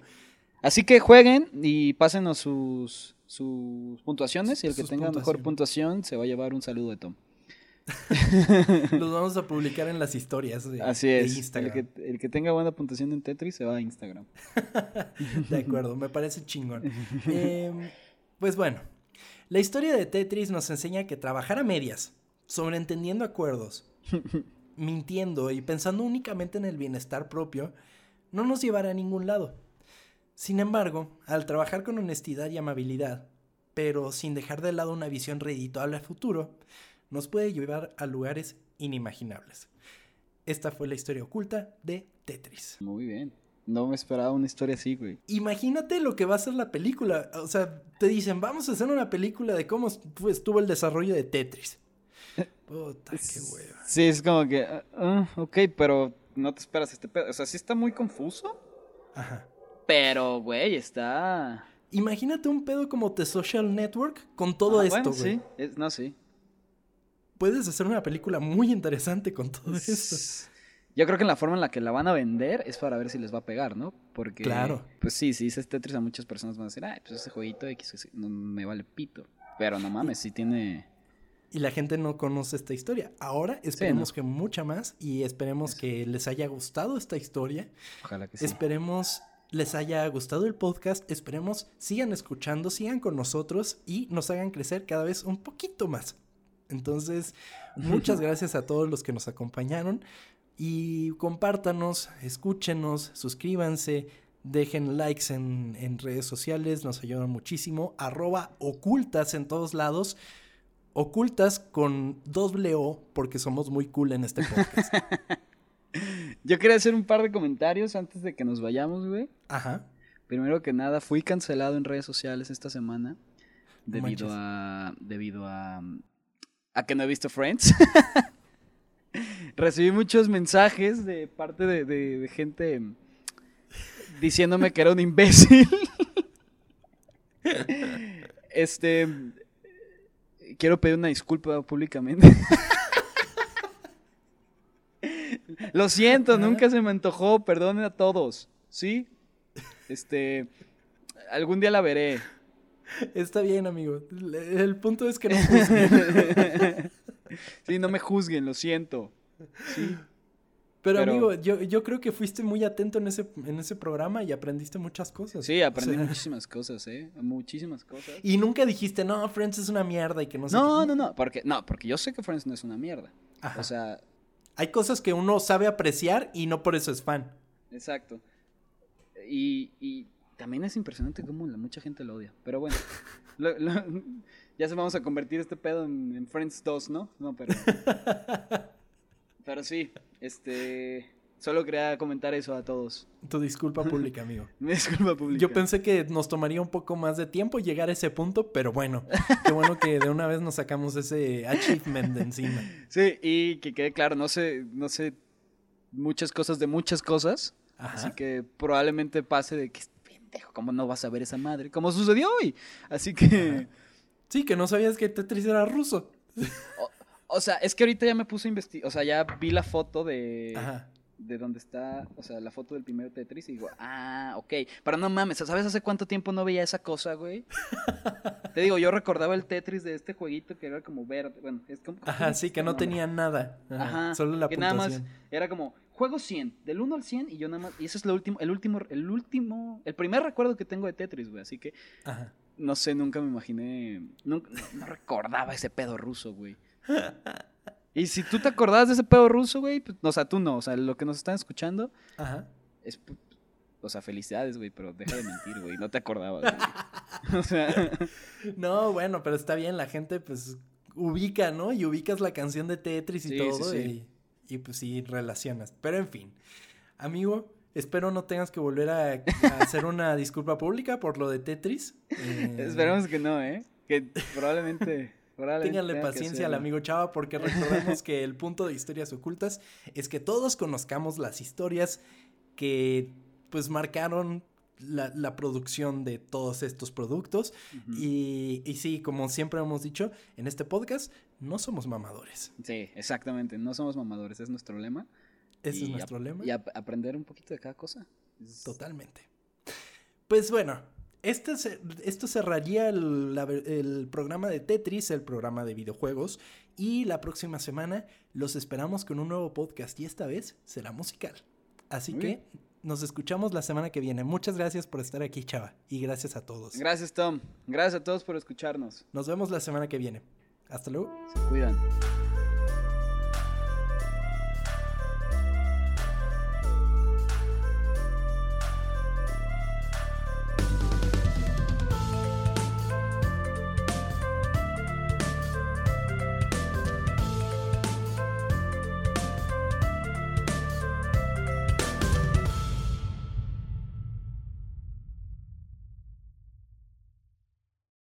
Así que jueguen y pásenos sus, sus puntuaciones y el que tenga mejor puntuación se va a llevar un saludo de Tom. [laughs] Los vamos a publicar en las historias de, Así es. Instagram. El que, tenga buena puntuación en Tetris se va a Instagram. [laughs] de acuerdo, me parece chingón. Em, pues bueno, la historia de Tetris nos enseña que trabajar a medias, sobreentendiendo acuerdos, [laughs] mintiendo y pensando únicamente en el bienestar propio, no nos llevará a ningún lado. Sin embargo, al trabajar con honestidad y amabilidad, pero sin dejar de lado una visión redituable a futuro, nos puede llevar a lugares inimaginables. Esta fue la historia oculta de Tetris. Muy bien. No me esperaba una historia así, güey. Imagínate lo que va a ser la película. O sea, te dicen, vamos a hacer una película de cómo estuvo el desarrollo de Tetris. [laughs] Puta, qué hueva. Sí, es como que, uh, ok, pero no te esperas este pedo. O sea, sí está muy confuso. Ajá. Pero, güey, está... Imagínate un pedo como The Social Network con todo ah, esto, güey. Sí, no, sí puedes hacer una película muy interesante con todo esto. Yo creo que la forma en la que la van a vender es para ver si les va a pegar, ¿no? Porque, claro. pues sí, si dices Tetris a muchas personas van a decir, ay, pues ese jueguito X no me vale pito. Pero no mames, sí tiene... Y la gente no conoce esta historia. Ahora esperemos que mucha más y esperemos que les haya gustado esta historia. Ojalá que sí. Esperemos les haya gustado el podcast. Esperemos sigan escuchando, sigan con nosotros y nos hagan crecer cada vez un poquito más. Entonces, [laughs] muchas gracias a todos los que nos acompañaron y compártanos, escúchenos, suscríbanse, dejen likes en, redes sociales, nos ayudan muchísimo. Arroba ocultas en todos lados. Ocultas con doble O porque somos muy cool en este podcast. [laughs] Yo quería hacer un par de comentarios antes de que nos vayamos, güey. Ajá. Primero que nada, fui cancelado en redes sociales esta semana debido a debido a a que no he visto Friends. [laughs] Recibí muchos mensajes de parte de, gente diciéndome que era un imbécil. [laughs] este. Quiero pedir una disculpa públicamente. [laughs] Lo siento, nunca se me antojó. Perdonen a todos. ¿Sí? Este. Algún día la veré. Está bien, amigo. El punto es que no juzguen. [laughs] sí, no me juzguen, lo siento. Sí. Pero, amigo, yo, yo creo que fuiste muy atento en ese, en ese programa y aprendiste muchas cosas. Sí, aprendí muchísimas cosas, ¿eh? Muchísimas cosas. Y nunca dijiste, no, Friends es una mierda y que no sé No, no, no, porque, no, porque yo sé que Friends no es una mierda. O sea... Hay cosas que uno sabe apreciar y no por eso es fan. Exacto. Y, y también es impresionante cómo mucha gente lo odia. Pero bueno, [laughs] ya se vamos a convertir este pedo en, Friends 2, ¿no? No, pero. [laughs] pero sí, este. Solo quería comentar eso a todos. Tu disculpa pública, amigo. [laughs] Mi disculpa pública. Yo pensé que nos tomaría un poco más de tiempo llegar a ese punto, pero bueno, qué bueno que de una vez nos sacamos ese achievement de encima. Sí, y que quede claro, no sé, no sé muchas cosas de muchas cosas. Ajá. Así que probablemente pase de que pendejo, ¿cómo no vas a ver esa madre? Como sucedió hoy. Así que. Sí, que no sabías que Tetris era ruso. O, o sea, es que ahorita ya me puse a investigar. O sea, ya vi la foto de. Ajá. De donde está. O sea, la foto del primer Tetris y digo, ah, ok. Pero no mames, ¿sabes hace cuánto tiempo no veía esa cosa, güey? [laughs] Te digo, yo recordaba el Tetris de este jueguito que era como verde. Bueno, es como. Ajá, sí, que no tenía nada. Ajá, Ajá, solo la que nada más era como juego 100, del 1 al 100 y yo nada más y ese es lo último, el último el último, el primer recuerdo que tengo de Tetris, güey, así que Ajá. no sé, nunca me imaginé, nunca, no, no recordaba ese pedo ruso, güey. Y si tú te acordabas de ese pedo ruso, güey, pues, o sea, tú no, o sea, lo que nos están escuchando Ajá. es o sea, felicidades, güey, pero deja de mentir, güey, no te acordabas, güey. [laughs] O sea, [laughs] No, bueno, pero está bien, la gente pues ubica, ¿no? Y ubicas la canción de Tetris y Sí, todo sí, sí. Y, pues sí, relacionas. Pero en fin, amigo, espero no tengas que volver a, a [laughs] hacer una disculpa pública por lo de Tetris. Eh, esperemos que no, ¿eh? Que probablemente, [laughs] Ténganle paciencia al amigo Chava porque [laughs] recordemos que el punto de historias ocultas es que todos conozcamos las historias que pues marcaron la, la producción de todos estos productos y, y sí, como siempre hemos dicho en este podcast, no somos mamadores. Sí, exactamente. No somos mamadores, es nuestro lema. Ese es nuestro lema. Y ap- aprender un poquito de cada cosa. Es- Totalmente. Pues bueno, este esto cerraría el, la ver- el programa de Tetris, el programa de videojuegos. Y la próxima semana los esperamos con un nuevo podcast y esta vez será musical. Así Muy que bien. Nos escuchamos la semana que viene. Muchas gracias por estar aquí, Chava. Y gracias a todos. Gracias, Tom. Gracias a todos por escucharnos. Nos vemos la semana que viene. Hasta luego. Se cuidan.